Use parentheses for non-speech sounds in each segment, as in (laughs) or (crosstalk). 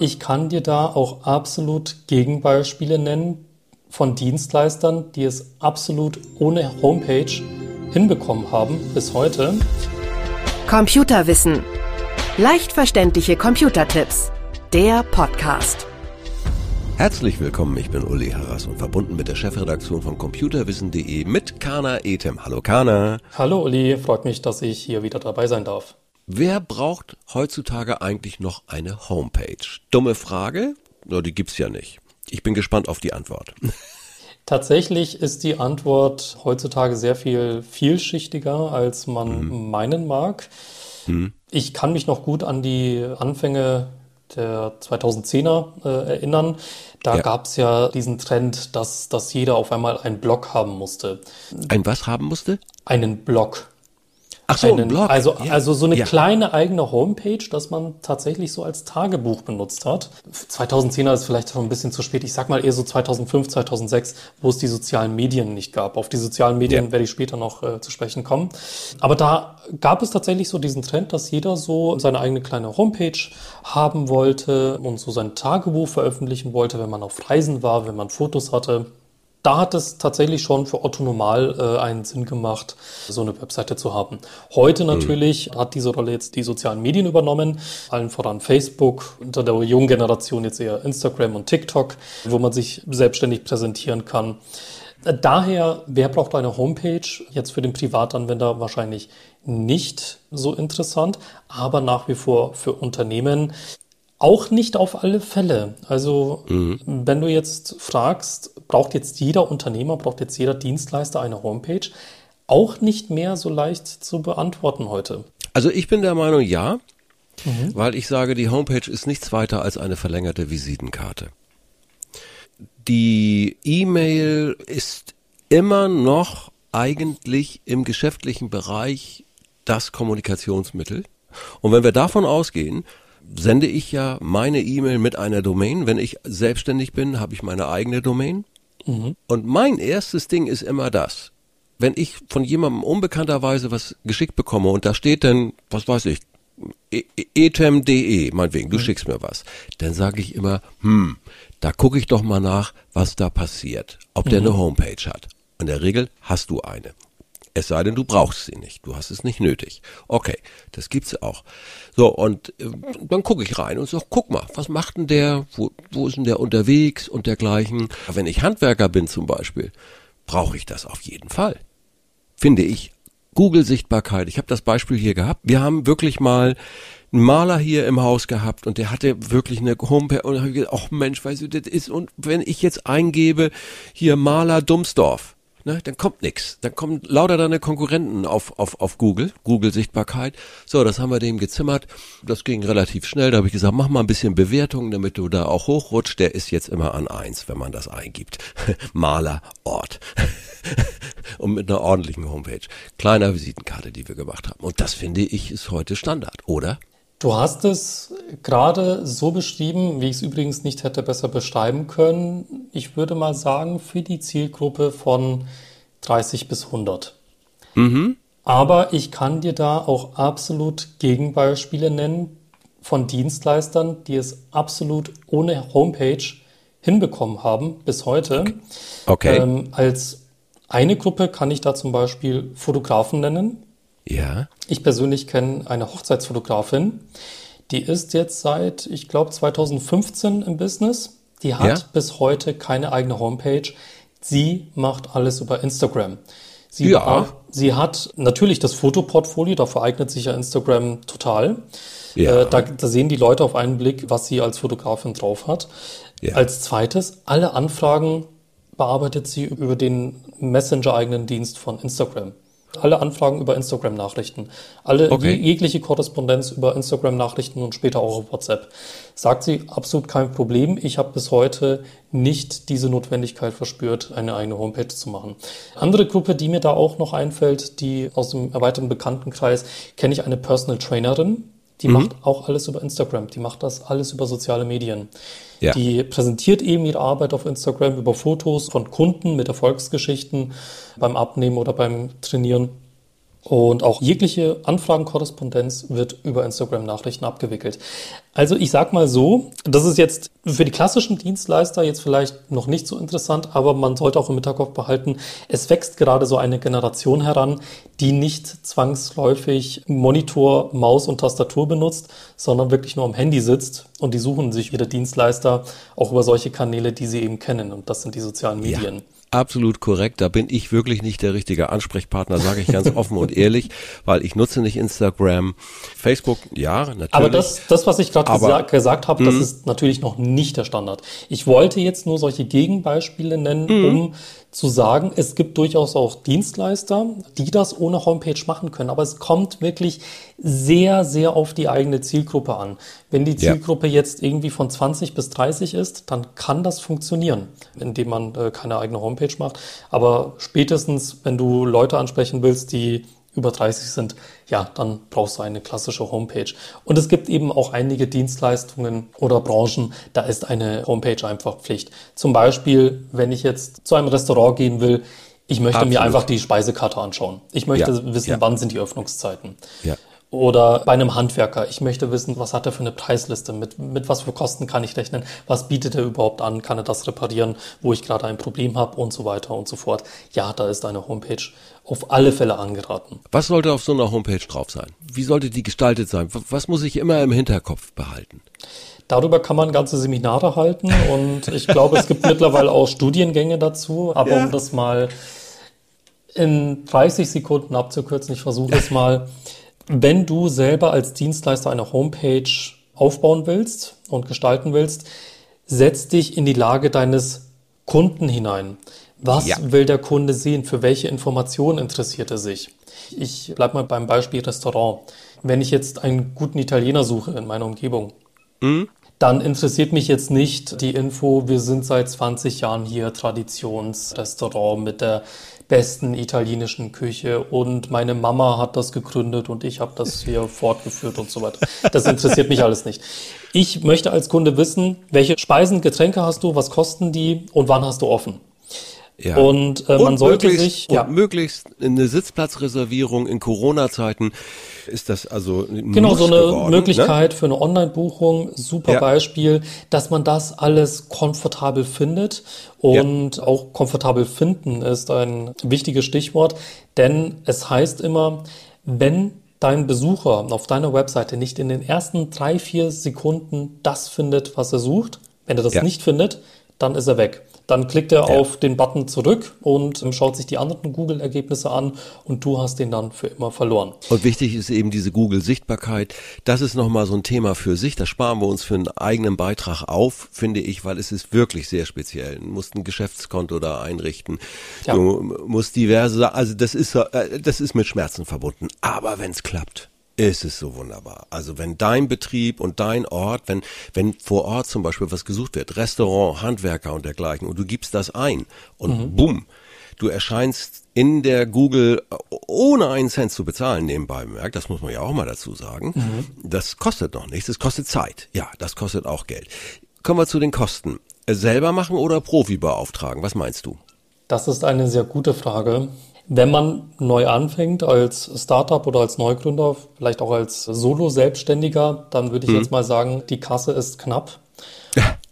Ich kann dir da auch absolut Gegenbeispiele nennen von Dienstleistern, die es absolut ohne Homepage hinbekommen haben bis heute. Computerwissen. Leicht verständliche Computertipps. Der Podcast. Herzlich willkommen, ich bin Uli Harras und verbunden mit der Chefredaktion von computerwissen.de mit Kana Etem. Hallo Kana. Hallo Uli, freut mich, dass ich hier wieder dabei sein darf. Wer braucht heutzutage eigentlich noch eine Homepage? Dumme Frage? Nur die gibt's ja nicht. Ich bin gespannt auf die Antwort. (laughs) Tatsächlich ist die Antwort heutzutage sehr viel vielschichtiger, als man mhm. meinen mag. Mhm. Ich kann mich noch gut an die Anfänge der 2010er äh, erinnern. Da ja. gab es ja diesen Trend, dass, dass jeder auf einmal einen Blog haben musste. Ein was haben musste? Einen Blog. Ach so, einen, Blog. Also, ja. also so eine ja. kleine eigene Homepage, dass man tatsächlich so als Tagebuch benutzt hat. 2010er ist vielleicht schon ein bisschen zu spät. Ich sag mal eher so 2005, 2006, wo es die sozialen Medien nicht gab. Auf die sozialen Medien ja. werde ich später noch äh, zu sprechen kommen. Aber da gab es tatsächlich so diesen Trend, dass jeder so seine eigene kleine Homepage haben wollte und so sein Tagebuch veröffentlichen wollte, wenn man auf Reisen war, wenn man Fotos hatte da hat es tatsächlich schon für Otto Normal äh, einen Sinn gemacht, so eine Webseite zu haben. Heute mhm. natürlich mhm. hat diese Rolle jetzt die sozialen Medien übernommen, allen voran Facebook, unter der jungen Generation jetzt eher Instagram und TikTok, wo man sich selbstständig präsentieren kann. Daher, wer braucht eine Homepage? Jetzt für den Privatanwender wahrscheinlich nicht so interessant, aber nach wie vor für Unternehmen auch nicht auf alle Fälle. Also mhm. wenn du jetzt fragst, braucht jetzt jeder Unternehmer, braucht jetzt jeder Dienstleister eine Homepage, auch nicht mehr so leicht zu beantworten heute. Also ich bin der Meinung, ja, mhm. weil ich sage, die Homepage ist nichts weiter als eine verlängerte Visitenkarte. Die E-Mail ist immer noch eigentlich im geschäftlichen Bereich das Kommunikationsmittel. Und wenn wir davon ausgehen, sende ich ja meine E-Mail mit einer Domain. Wenn ich selbstständig bin, habe ich meine eigene Domain. Mhm. Und mein erstes Ding ist immer das. Wenn ich von jemandem unbekannterweise was geschickt bekomme und da steht dann, was weiß ich, etem.de, e, meinetwegen, du mhm. schickst mir was, dann sage ich immer, hm, da gucke ich doch mal nach, was da passiert, ob mhm. der eine Homepage hat. In der Regel hast du eine. Es sei denn, du brauchst sie nicht. Du hast es nicht nötig. Okay, das gibt's auch. So, und äh, dann gucke ich rein und sage, guck mal, was macht denn der? Wo, wo ist denn der unterwegs und dergleichen? Wenn ich Handwerker bin zum Beispiel, brauche ich das auf jeden Fall. Finde ich. Google-Sichtbarkeit. Ich habe das Beispiel hier gehabt. Wir haben wirklich mal einen Maler hier im Haus gehabt und der hatte wirklich eine Homepage und habe gesagt, ach Mensch, weißt du, das ist und wenn ich jetzt eingebe hier Maler Dumsdorf, ne, dann kommt nix. Dann kommen lauter deine Konkurrenten auf, auf, auf Google, Google-Sichtbarkeit. So, das haben wir dem gezimmert. Das ging relativ schnell. Da habe ich gesagt, mach mal ein bisschen Bewertung, damit du da auch hochrutscht. Der ist jetzt immer an eins, wenn man das eingibt. (laughs) Maler, Ort. (laughs) Und mit einer ordentlichen Homepage. Kleiner Visitenkarte, die wir gemacht haben. Und das finde ich ist heute Standard, oder? Du hast es gerade so beschrieben, wie ich es übrigens nicht hätte besser beschreiben können. Ich würde mal sagen, für die Zielgruppe von 30 bis 100. Mhm. Aber ich kann dir da auch absolut Gegenbeispiele nennen von Dienstleistern, die es absolut ohne Homepage hinbekommen haben bis heute. Okay. Ähm, als eine Gruppe kann ich da zum Beispiel Fotografen nennen, ja. Ich persönlich kenne eine Hochzeitsfotografin, die ist jetzt seit, ich glaube, 2015 im Business. Die hat ja. bis heute keine eigene Homepage. Sie macht alles über Instagram. Sie, ja. War, sie hat natürlich das Fotoportfolio, dafür eignet sich ja Instagram total. Ja. Äh, da, da, sehen die Leute auf einen Blick, was sie als Fotografin drauf hat. Ja. Als zweites, alle Anfragen bearbeitet sie über den Messenger-eigenen Dienst von Instagram. Alle Anfragen über Instagram-Nachrichten. Alle okay. jegliche Korrespondenz über Instagram-Nachrichten und später auch auf WhatsApp. Sagt sie, absolut kein Problem. Ich habe bis heute nicht diese Notwendigkeit verspürt, eine eigene Homepage zu machen. Andere Gruppe, die mir da auch noch einfällt, die aus dem erweiterten Bekanntenkreis, kenne ich eine Personal Trainerin, die mhm. macht auch alles über Instagram. Die macht das alles über soziale Medien. Ja. Die präsentiert eben ihre Arbeit auf Instagram über Fotos von Kunden mit Erfolgsgeschichten beim Abnehmen oder beim Trainieren. Und auch jegliche Anfragenkorrespondenz wird über Instagram-Nachrichten abgewickelt. Also ich sag mal so, das ist jetzt für die klassischen Dienstleister jetzt vielleicht noch nicht so interessant, aber man sollte auch im Hinterkopf behalten, es wächst gerade so eine Generation heran, die nicht zwangsläufig Monitor, Maus und Tastatur benutzt, sondern wirklich nur am Handy sitzt und die suchen sich wieder Dienstleister auch über solche Kanäle, die sie eben kennen und das sind die sozialen Medien. Ja absolut korrekt. Da bin ich wirklich nicht der richtige Ansprechpartner, sage ich ganz offen und ehrlich, (laughs) weil ich nutze nicht Instagram. Facebook, ja, natürlich. Aber das, das was ich gerade gesa gesagt habe, das mhm. ist natürlich noch nicht der Standard. Ich wollte jetzt nur solche Gegenbeispiele nennen, mhm. um zu sagen, es gibt durchaus auch Dienstleister, die das ohne Homepage machen können. Aber es kommt wirklich sehr, sehr auf die eigene Zielgruppe an. Wenn die Zielgruppe ja. jetzt irgendwie von 20 bis 30 ist, dann kann das funktionieren, indem man äh, keine eigene Homepage macht. Aber spätestens, wenn du Leute ansprechen willst, die über 30 sind, ja, dann brauchst du eine klassische Homepage. Und es gibt eben auch einige Dienstleistungen oder Branchen, da ist eine Homepage einfach Pflicht. Zum Beispiel, wenn ich jetzt zu einem Restaurant gehen will, ich möchte Absolut. mir einfach die Speisekarte anschauen. Ich möchte ja, wissen, ja. wann sind die Öffnungszeiten. Ja. Oder bei einem Handwerker, ich möchte wissen, was hat er für eine Preisliste, mit, mit was für Kosten kann ich rechnen, was bietet er überhaupt an, kann er das reparieren, wo ich gerade ein Problem habe und so weiter und so fort. Ja, da ist eine Homepage auf alle Fälle angeraten. Was sollte auf so einer Homepage drauf sein? Wie sollte die gestaltet sein? Was muss ich immer im Hinterkopf behalten? Darüber kann man ganze Seminare halten und ich glaube, es gibt mittlerweile auch Studiengänge dazu, aber ja. um das mal in 30 Sekunden abzukürzen, ich versuche es mal. Wenn du selber als Dienstleister eine Homepage aufbauen willst und gestalten willst, setz dich in die Lage deines Kunden hinein. Was ja. will der Kunde sehen? Für welche Informationen interessiert er sich? Ich bleibe mal beim Beispiel Restaurant. Wenn ich jetzt einen guten Italiener suche in meiner Umgebung, mhm. dann interessiert mich jetzt nicht die Info, wir sind seit 20 Jahren hier Traditionsrestaurant mit der besten italienischen Küche und meine Mama hat das gegründet und ich habe das hier (laughs) fortgeführt und so weiter. Das interessiert mich alles nicht. Ich möchte als Kunde wissen, welche Speisen, Getränke hast du, was kosten die und wann hast du offen? Ja. Und äh, man und sollte sich ja. möglichst eine Sitzplatzreservierung in Corona-Zeiten ist das also genau so eine geworden, ne? Möglichkeit ne? für eine Online-Buchung. Super ja. Beispiel, dass man das alles komfortabel findet und ja. auch komfortabel finden ist ein wichtiges Stichwort, denn es heißt immer, wenn dein Besucher auf deiner Webseite nicht in den ersten drei vier Sekunden das findet, was er sucht, wenn er das ja. nicht findet, dann ist er weg. Dann klickt er ja. auf den Button zurück und ähm, schaut sich die anderen Google-Ergebnisse an und du hast den dann für immer verloren. Und wichtig ist eben diese Google-Sichtbarkeit. Das ist nochmal so ein Thema für sich. Das sparen wir uns für einen eigenen Beitrag auf, finde ich, weil es ist wirklich sehr speziell. Du musst ein Geschäftskonto da einrichten. Ja. Du musst diverse, also das ist, äh, das ist mit Schmerzen verbunden. Aber wenn es klappt, ist es so wunderbar. Also wenn dein Betrieb und dein Ort, wenn, wenn vor Ort zum Beispiel was gesucht wird, Restaurant, Handwerker und dergleichen, und du gibst das ein und mhm. bumm, du erscheinst in der Google ohne einen Cent zu bezahlen nebenbei bemerkt, das muss man ja auch mal dazu sagen. Mhm. Das kostet noch nichts, das kostet Zeit. Ja, das kostet auch Geld. Kommen wir zu den Kosten. Selber machen oder Profi beauftragen? Was meinst du? Das ist eine sehr gute Frage. Wenn man neu anfängt als Startup oder als Neugründer, vielleicht auch als Solo-Selbstständiger, dann würde ich mhm. jetzt mal sagen, die Kasse ist knapp.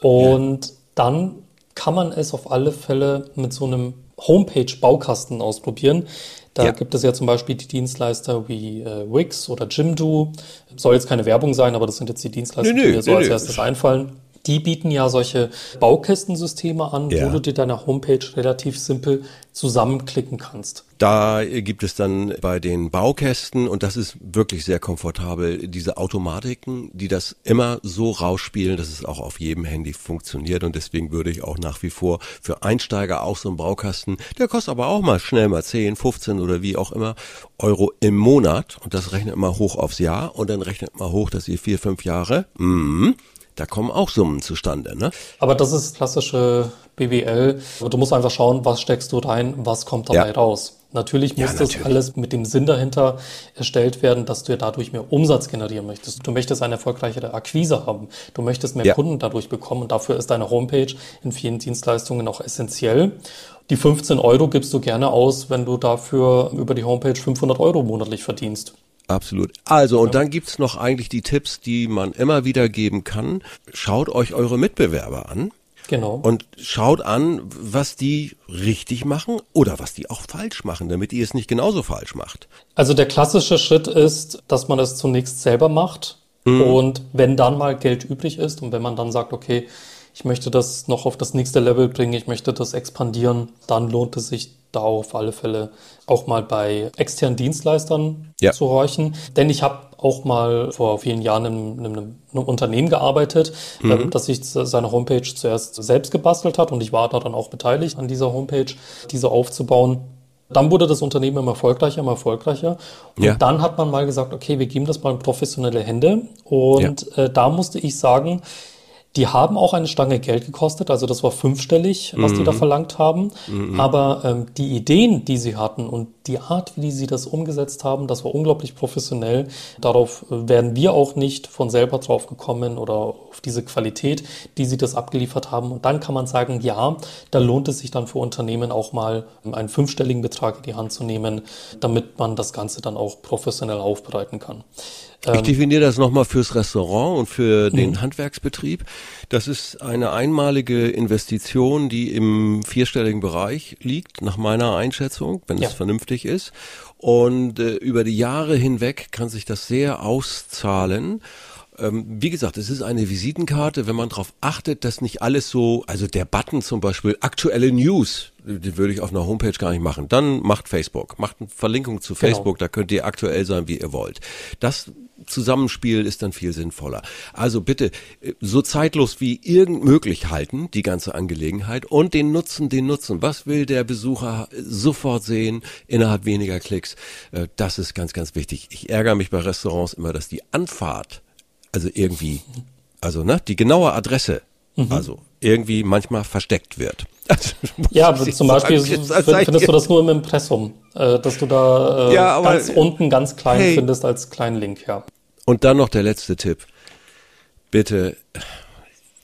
Und dann kann man es auf alle Fälle mit so einem Homepage-Baukasten ausprobieren. Da ja. gibt es ja zum Beispiel die Dienstleister wie äh, Wix oder Jimdo. Soll jetzt keine Werbung sein, aber das sind jetzt die Dienstleister, nö, nö, die mir so nö, als erstes einfallen. Die bieten ja solche Baukästensysteme an, ja. wo du dir deine Homepage relativ simpel zusammenklicken kannst. Da gibt es dann bei den Baukästen, und das ist wirklich sehr komfortabel, diese Automatiken, die das immer so rausspielen, dass es auch auf jedem Handy funktioniert. Und deswegen würde ich auch nach wie vor für Einsteiger auch so einen Baukasten, der kostet aber auch mal schnell mal 10, 15 oder wie auch immer Euro im Monat. Und das rechnet immer hoch aufs Jahr und dann rechnet mal hoch, dass ihr vier, fünf Jahre, mm, Da kommen auch Summen zustande, ne? Aber das ist klassische BWL. Du musst einfach schauen, was steckst du rein, was kommt dabei ja. raus. Natürlich muss ja, natürlich. das alles mit dem Sinn dahinter erstellt werden, dass du dadurch mehr Umsatz generieren möchtest. Du möchtest eine erfolgreichere Akquise haben. Du möchtest mehr ja. Kunden dadurch bekommen und dafür ist deine Homepage in vielen Dienstleistungen auch essentiell. Die 15 Euro gibst du gerne aus, wenn du dafür über die Homepage 500 Euro monatlich verdienst. Absolut. Also, und ja. dann gibt's noch eigentlich die Tipps, die man immer wieder geben kann. Schaut euch eure Mitbewerber an. Genau. Und schaut an, was die richtig machen oder was die auch falsch machen, damit ihr es nicht genauso falsch macht. Also der klassische Schritt ist, dass man es zunächst selber macht. Mhm. Und wenn dann mal Geld übrig ist und wenn man dann sagt, okay, ich möchte das noch auf das nächste Level bringen, ich möchte das expandieren, dann lohnt es sich da auf alle Fälle auch mal bei externen Dienstleistern ja. zu horchen. Denn ich habe auch mal vor vielen Jahren in, in, einem, in einem, Unternehmen gearbeitet, mhm. äh, das sich seine Homepage zuerst selbst gebastelt hat und ich war da dann auch beteiligt an dieser Homepage, diese aufzubauen. Dann wurde das Unternehmen immer erfolgreicher, immer erfolgreicher. Und ja. dann hat man mal gesagt, okay, wir geben das mal in professionelle Hände. Und ja. äh, da musste ich sagen, die haben auch eine Stange Geld gekostet, also das war fünfstellig, was mhm. die da mhm. verlangt haben. Mhm. Aber ähm, die Ideen, die sie hatten und die Art, wie sie das umgesetzt haben, das war unglaublich professionell. Darauf äh, wären wir auch nicht von selber drauf gekommen oder auf diese Qualität, die sie das abgeliefert haben. Und dann kann man sagen, ja, da lohnt es sich dann für Unternehmen auch mal einen fünfstelligen Betrag in die Hand zu nehmen, damit man das Ganze dann auch professionell aufbereiten kann. Ich ähm, definiere das nochmal fürs Restaurant und für den mhm. Handwerksbetrieb. Das ist eine einmalige Investition, die im vierstelligen Bereich liegt, nach meiner Einschätzung, wenn ja. es vernünftig ist. Und äh, über die Jahre hinweg kann sich das sehr auszahlen. Ähm, wie gesagt, es ist eine Visitenkarte, wenn man darauf achtet, dass nicht alles so, also der Button zum Beispiel, aktuelle News, die würde ich auf einer Homepage gar nicht machen. Dann macht Facebook, macht eine Verlinkung zu genau. Facebook, genau. da könnt ihr aktuell sein, wie ihr wollt. Das Zusammenspiel ist dann viel sinnvoller. Also bitte äh, so zeitlos wie irgend möglich halten, die ganze Angelegenheit und den Nutzen, den Nutzen. Was will der Besucher sofort sehen innerhalb weniger Klicks? Äh, das ist ganz, ganz wichtig. Ich ärgere mich bei Restaurants immer, dass die Anfahrt also irgendwie, also ne, die genaue Adresse, mhm. also irgendwie manchmal versteckt wird. Also, ja, (laughs) zum Beispiel sagen, findest du das nur im Impressum, äh, dass du da äh, ja, aber, ganz unten ganz klein hey. findest als kleinen Link, ja. Und dann noch der letzte Tipp. Bitte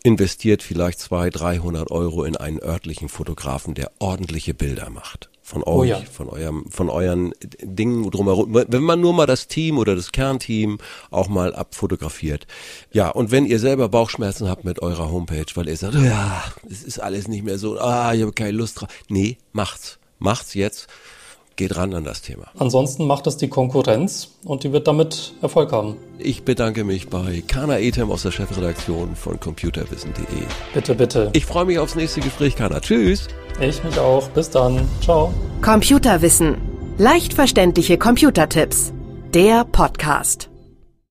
investiert vielleicht 200, 300 Euro in einen örtlichen Fotografen, der ordentliche Bilder macht von oh euch, oh ja. von eurem, von euren Dingen drumherum. Wenn man nur mal das Team oder das Kernteam auch mal abfotografiert. Ja, und wenn ihr selber Bauchschmerzen habt mit eurer Homepage, weil ihr sagt, ja, es ist alles nicht mehr so, ah, ich habe keine Lust drauf. Nee, macht's. Macht's jetzt. Geht ran an das Thema. Ansonsten macht es die Konkurrenz und die wird damit Erfolg haben. Ich bedanke mich bei Kana Etem aus der Chefredaktion von computerwissen.de. Bitte, bitte. Ich freue mich aufs nächste Gespräch, Kana. Tschüss. Ich mich auch. Bis dann. Ciao. Computerwissen. Leicht verständliche Computertipps. Der Podcast.